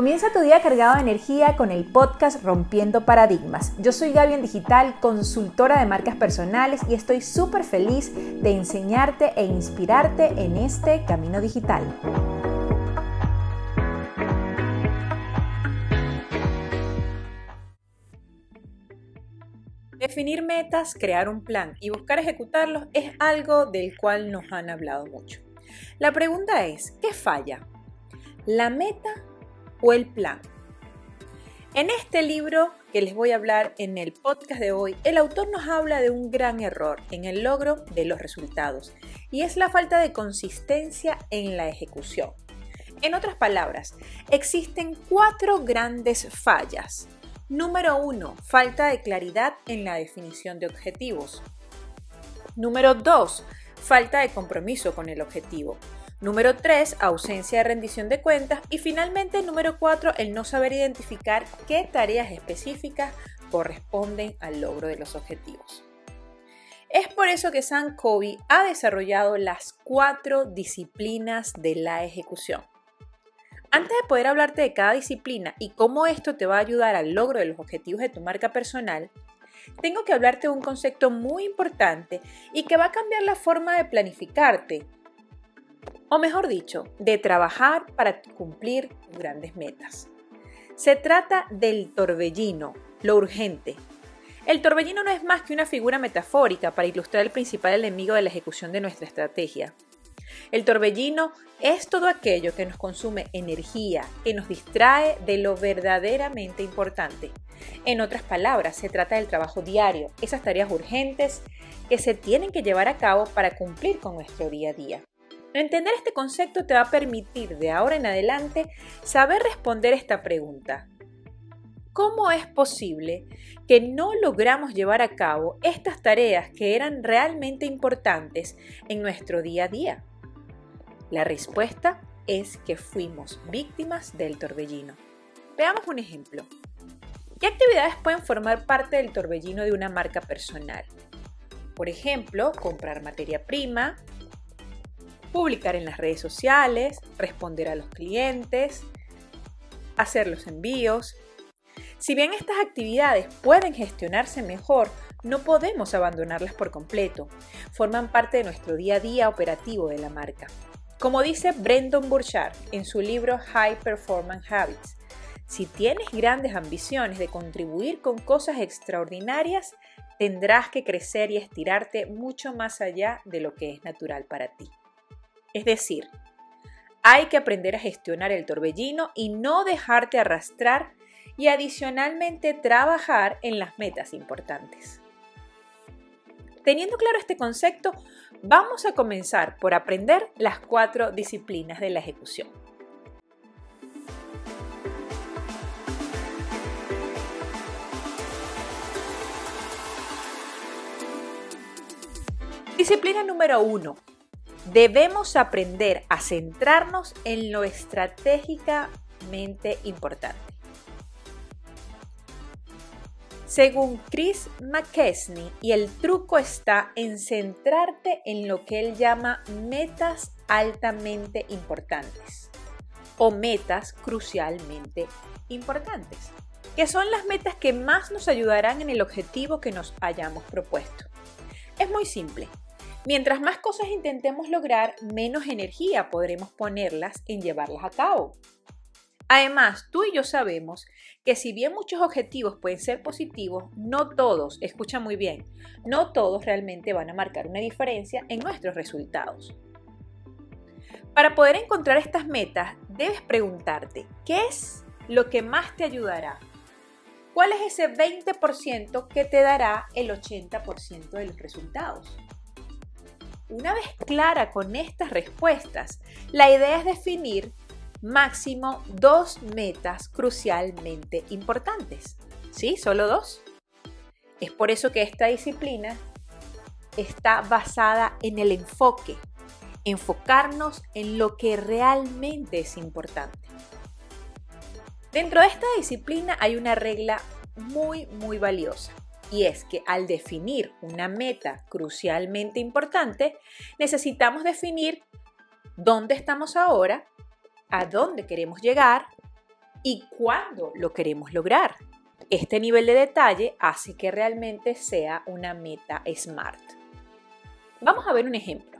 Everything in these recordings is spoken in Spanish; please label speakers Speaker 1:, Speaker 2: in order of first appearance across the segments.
Speaker 1: Comienza tu día cargado de energía con el podcast Rompiendo Paradigmas. Yo soy Gaby en Digital, consultora de marcas personales y estoy súper feliz de enseñarte e inspirarte en este camino digital. Definir metas, crear un plan y buscar ejecutarlos es algo del cual nos han hablado mucho. La pregunta es, ¿qué falla? ¿La meta o el plan. En este libro que les voy a hablar en el podcast de hoy, el autor nos habla de un gran error en el logro de los resultados y es la falta de consistencia en la ejecución. En otras palabras, existen cuatro grandes fallas. Número uno, falta de claridad en la definición de objetivos. Número dos, falta de compromiso con el objetivo. Número 3, ausencia de rendición de cuentas. Y finalmente, número 4, el no saber identificar qué tareas específicas corresponden al logro de los objetivos. Es por eso que San Covey ha desarrollado las cuatro disciplinas de la ejecución. Antes de poder hablarte de cada disciplina y cómo esto te va a ayudar al logro de los objetivos de tu marca personal, tengo que hablarte de un concepto muy importante y que va a cambiar la forma de planificarte, o mejor dicho, de trabajar para cumplir grandes metas. Se trata del torbellino, lo urgente. El torbellino no es más que una figura metafórica para ilustrar el principal enemigo de la ejecución de nuestra estrategia. El torbellino es todo aquello que nos consume energía, que nos distrae de lo verdaderamente importante. En otras palabras, se trata del trabajo diario, esas tareas urgentes que se tienen que llevar a cabo para cumplir con nuestro día a día. Entender este concepto te va a permitir de ahora en adelante saber responder esta pregunta. ¿Cómo es posible que no logramos llevar a cabo estas tareas que eran realmente importantes en nuestro día a día? La respuesta es que fuimos víctimas del torbellino. Veamos un ejemplo. ¿Qué actividades pueden formar parte del torbellino de una marca personal? Por ejemplo, comprar materia prima, publicar en las redes sociales, responder a los clientes, hacer los envíos. Si bien estas actividades pueden gestionarse mejor, no podemos abandonarlas por completo. Forman parte de nuestro día a día operativo de la marca. Como dice Brendan Burchard en su libro High Performance Habits, si tienes grandes ambiciones de contribuir con cosas extraordinarias, tendrás que crecer y estirarte mucho más allá de lo que es natural para ti. Es decir, hay que aprender a gestionar el torbellino y no dejarte arrastrar y adicionalmente trabajar en las metas importantes. Teniendo claro este concepto, vamos a comenzar por aprender las cuatro disciplinas de la ejecución. Disciplina número uno, debemos aprender a centrarnos en lo estratégicamente importante. Según Chris McKesney, y el truco está en centrarte en lo que él llama metas altamente importantes o metas crucialmente importantes, que son las metas que más nos ayudarán en el objetivo que nos hayamos propuesto. Es muy simple. Mientras más cosas intentemos lograr, menos energía podremos ponerlas en llevarlas a cabo. Además, tú y yo sabemos que si bien muchos objetivos pueden ser positivos, no todos, escucha muy bien, no todos realmente van a marcar una diferencia en nuestros resultados. Para poder encontrar estas metas, debes preguntarte, ¿qué es lo que más te ayudará? ¿Cuál es ese 20% que te dará el 80% de los resultados? Una vez clara con estas respuestas, la idea es definir máximo dos metas crucialmente importantes. ¿Sí? ¿Solo dos? Es por eso que esta disciplina está basada en el enfoque, enfocarnos en lo que realmente es importante. Dentro de esta disciplina hay una regla muy, muy valiosa y es que al definir una meta crucialmente importante, necesitamos definir dónde estamos ahora, a dónde queremos llegar y cuándo lo queremos lograr. Este nivel de detalle hace que realmente sea una meta SMART. Vamos a ver un ejemplo.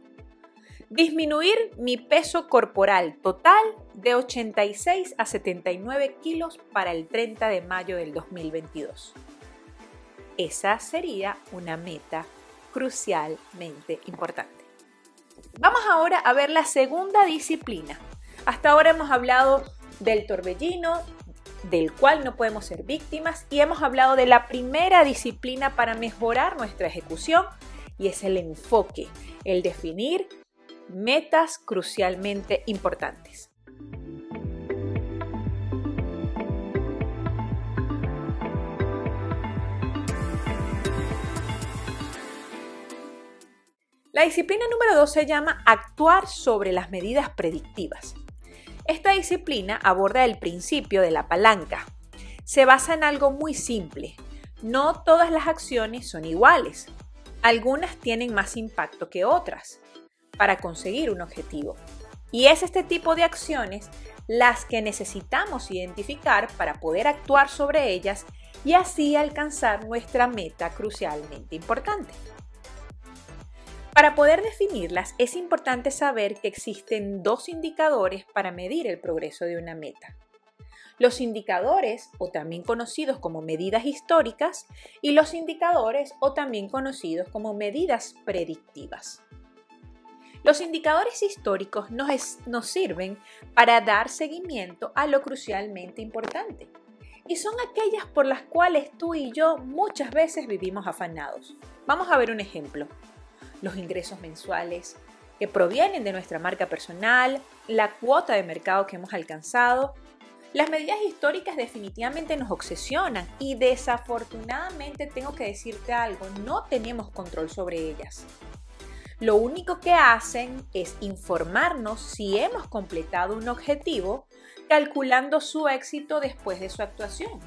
Speaker 1: Disminuir mi peso corporal total de 86 a 79 kilos para el 30 de mayo del 2022. Esa sería una meta crucialmente importante. Vamos ahora a ver la segunda disciplina. Hasta ahora hemos hablado del torbellino, del cual no podemos ser víctimas, y hemos hablado de la primera disciplina para mejorar nuestra ejecución, y es el enfoque, el definir metas crucialmente importantes. La disciplina número 2 se llama actuar sobre las medidas predictivas. Esta disciplina aborda el principio de la palanca. Se basa en algo muy simple. No todas las acciones son iguales. Algunas tienen más impacto que otras para conseguir un objetivo. Y es este tipo de acciones las que necesitamos identificar para poder actuar sobre ellas y así alcanzar nuestra meta crucialmente importante. Para poder definirlas es importante saber que existen dos indicadores para medir el progreso de una meta. Los indicadores, o también conocidos como medidas históricas, y los indicadores, o también conocidos como medidas predictivas. Los indicadores históricos nos, nos, sirven para dar seguimiento a lo crucialmente importante y son aquellas por las cuales tú y yo muchas veces vivimos afanados. Vamos a ver un ejemplo los ingresos mensuales que provienen de nuestra marca personal, la cuota de mercado que hemos alcanzado. Las medidas históricas definitivamente nos obsesionan y desafortunadamente tengo que decirte algo, no tenemos control sobre ellas. Lo único que hacen es informarnos si hemos completado un objetivo calculando su éxito después de su actuación.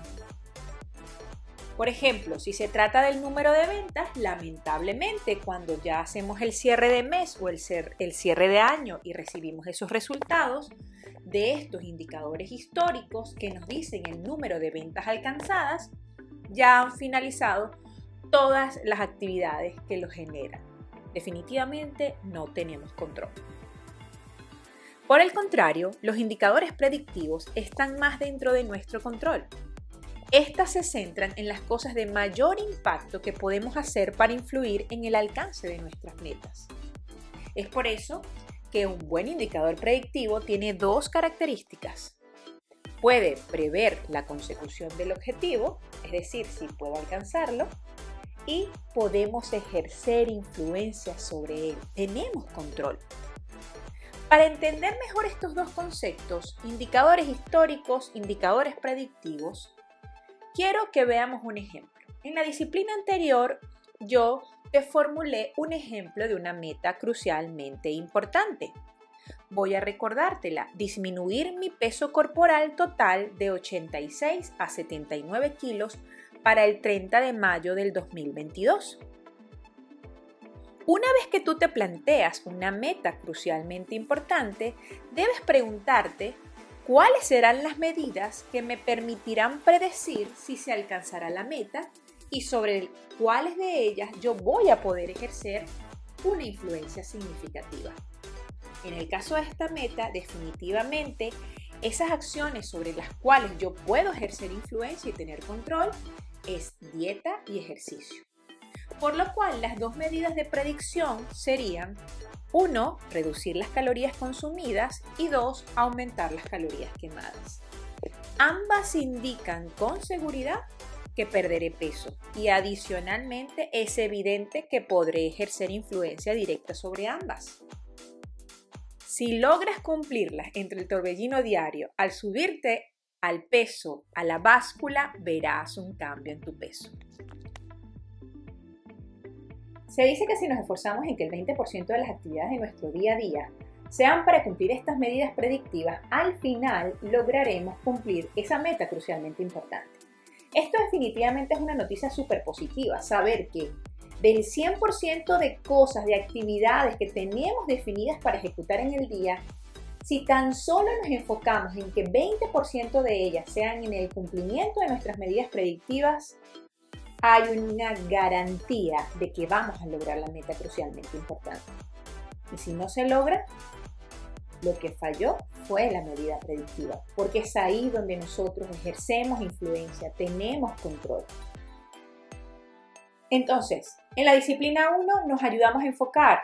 Speaker 1: Por ejemplo, si se trata del número de ventas, lamentablemente cuando ya hacemos el cierre de mes o el, cierre de año y recibimos esos resultados de estos indicadores históricos que nos dicen el número de ventas alcanzadas, ya han finalizado todas las actividades que lo generan. Definitivamente no tenemos control. Por el contrario, los indicadores predictivos están más dentro de nuestro control estas se centran en las cosas de mayor impacto que podemos hacer para influir en el alcance de nuestras metas. Es por eso que un buen indicador predictivo tiene dos características. Puede prever la consecución del objetivo, es decir, si puedo alcanzarlo, y podemos ejercer influencia sobre él. Tenemos control. Para entender mejor estos dos conceptos, indicadores históricos, indicadores predictivos, Quiero que veamos un ejemplo. En la disciplina anterior, yo te formulé un ejemplo de una meta crucialmente importante. Voy a recordártela, disminuir mi peso corporal total de 86 a 79 kilos para el 30 de mayo del 2022. Una vez que tú te planteas una meta crucialmente importante, debes preguntarte cuáles serán las medidas que me permitirán predecir si se alcanzará la meta y sobre cuáles de ellas yo voy a poder ejercer una influencia significativa. En el caso de esta meta, definitivamente, esas acciones sobre las cuales yo puedo ejercer influencia y tener control es dieta y ejercicio. Por lo cual, las dos medidas de predicción serían 1. Reducir las calorías consumidas y 2. Aumentar las calorías quemadas. Ambas indican con seguridad que perderé peso y adicionalmente es evidente que podré ejercer influencia directa sobre ambas. Si logras cumplirlas entre el torbellino diario al subirte al peso a la báscula, verás un cambio en tu peso. Se dice que si nos esforzamos en que el 20% de las actividades de nuestro día a día sean para cumplir estas medidas predictivas, al final lograremos cumplir esa meta crucialmente importante. Esto definitivamente es una noticia súper positiva, saber que del 100% de cosas, de actividades que tenemos definidas para ejecutar en el día, Si tan solo nos enfocamos en que 20% de ellas sean en el cumplimiento de nuestras medidas predictivas, hay una garantía de que vamos a lograr la meta crucialmente importante. Y si no se logra, lo que falló fue la medida predictiva, porque es ahí donde nosotros ejercemos influencia, tenemos control. Entonces, en la disciplina 1 nos ayudamos a enfocar,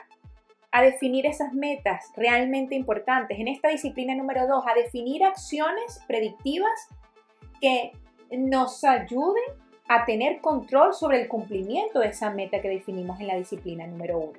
Speaker 1: a definir esas metas realmente importantes. En esta disciplina número 2, a definir acciones predictivas que nos ayuden a tener control sobre el cumplimiento de esa meta que definimos en la disciplina número 1.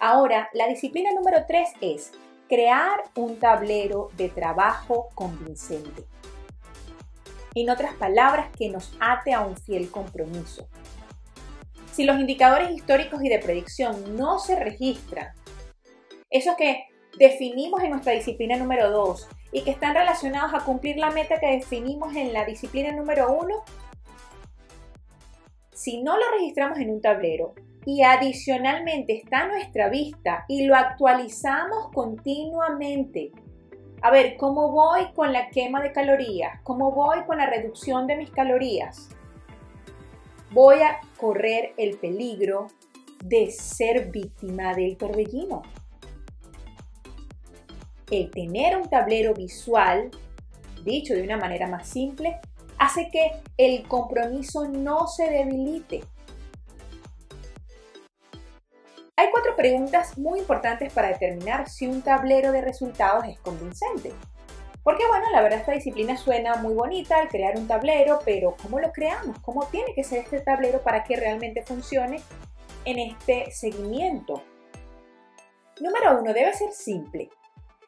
Speaker 1: Ahora, la disciplina número 3 es crear un tablero de trabajo convincente. En otras palabras, que nos ate a un fiel compromiso. Si los indicadores históricos y de predicción no se registran, esos que definimos en nuestra disciplina número 2 y que están relacionados a cumplir la meta que definimos en la disciplina número 1, si no lo registramos en un tablero, y adicionalmente está a nuestra vista y lo actualizamos continuamente. A ver, ¿cómo voy con la quema de calorías? ¿Cómo voy con la reducción de mis calorías? Voy a correr el peligro de ser víctima del torbellino. El tener un tablero visual, dicho de una manera más simple, hace que el compromiso no se debilite Hay cuatro preguntas muy importantes para determinar si un tablero de resultados es convincente. Porque bueno, la verdad esta disciplina suena muy bonita al crear un tablero, pero ¿cómo lo creamos? ¿Cómo tiene que ser este tablero para que realmente funcione en este seguimiento? Número uno, debe ser simple.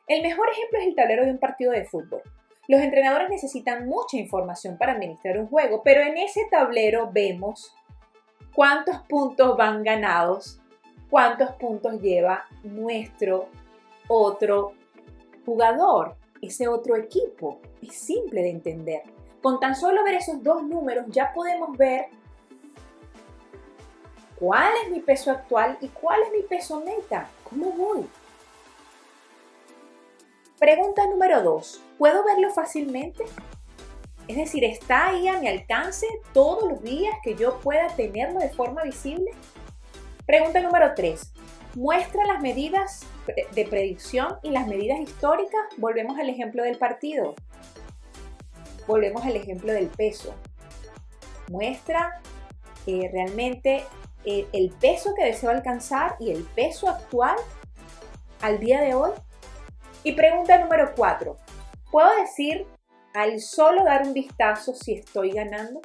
Speaker 1: El mejor ejemplo es el tablero de un partido de fútbol. Los entrenadores necesitan mucha información para administrar un juego, pero en ese tablero vemos cuántos puntos van ganados cuántos puntos lleva nuestro otro jugador, ese otro equipo. Es simple de entender. Con tan solo ver esos dos números ya podemos ver cuál es mi peso actual y cuál es mi peso meta. ¿Cómo voy? Pregunta número dos. ¿Puedo verlo fácilmente? Es decir, ¿está ahí a mi alcance todos los días que yo pueda tenerlo de forma visible? Pregunta número 3. Muestra las medidas de predicción y las medidas históricas. Volvemos al ejemplo del partido. Volvemos al ejemplo del peso. Muestra eh, realmente el peso que deseo alcanzar y el peso actual al día de hoy. Y pregunta número 4. ¿Puedo decir al solo dar un vistazo si estoy ganando?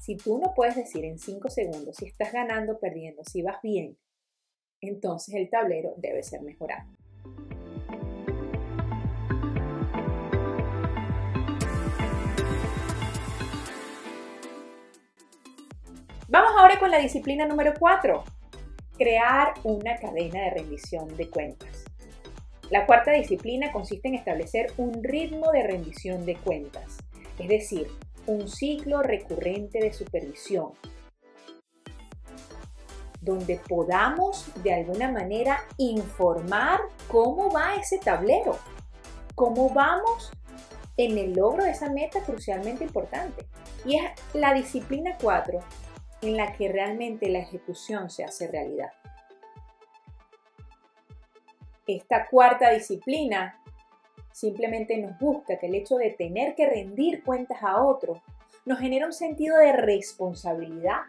Speaker 1: Si tú no puedes decir en 5 segundos si estás ganando perdiendo, si vas bien, entonces el tablero debe ser mejorado. Vamos ahora con la disciplina número 4, crear una cadena de rendición de cuentas. La cuarta disciplina consiste en establecer un ritmo de rendición de cuentas, es decir, un ciclo recurrente de supervisión, donde podamos de alguna manera informar cómo va ese tablero, cómo vamos en el logro de esa meta crucialmente importante. Y es la disciplina 4 en la que realmente la ejecución se hace realidad. Esta cuarta disciplina simplemente nos busca que el hecho de tener que rendir cuentas a otro nos genera un sentido de responsabilidad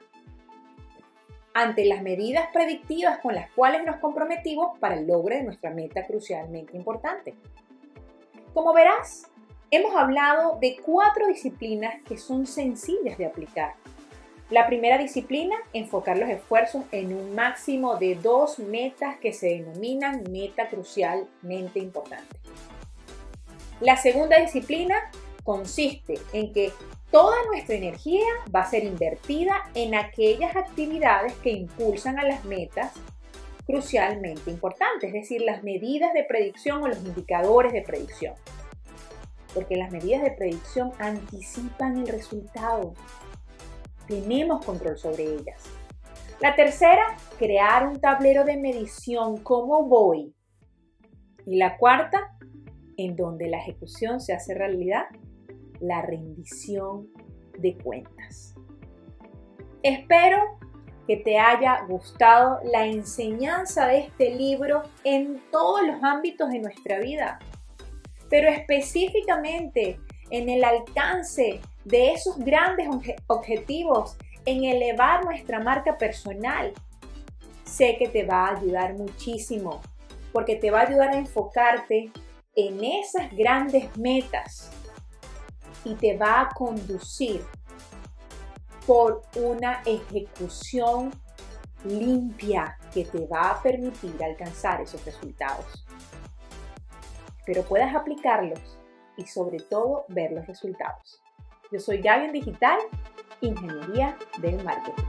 Speaker 1: ante las medidas predictivas con las cuales nos comprometimos para el logro de nuestra meta crucialmente importante. Como verás, hemos hablado de cuatro disciplinas que son sencillas de aplicar. La primera disciplina, enfocar los esfuerzos en un máximo de dos metas que se denominan meta crucialmente importante. La segunda disciplina consiste en que toda nuestra energía va a ser invertida en aquellas actividades que impulsan a las metas crucialmente importantes, es decir, las medidas de predicción o los indicadores de predicción. porque las medidas de predicción anticipan el resultado. Tenemos control sobre ellas. La tercera, crear un tablero de medición, cómo voy. Y la cuarta, en donde la ejecución se hace realidad, la rendición de cuentas. Espero que te haya gustado la enseñanza de este libro en todos los ámbitos de nuestra vida, pero específicamente en el alcance de esos grandes objetivos, en elevar nuestra marca personal. Sé que te va a ayudar muchísimo, porque te va a ayudar a enfocarte en esas grandes metas y te va a conducir por una ejecución limpia que te va a permitir alcanzar esos resultados. Pero puedas aplicarlos y sobre todo ver los resultados. Yo soy Gaby en Digital, Ingeniería del Marketing.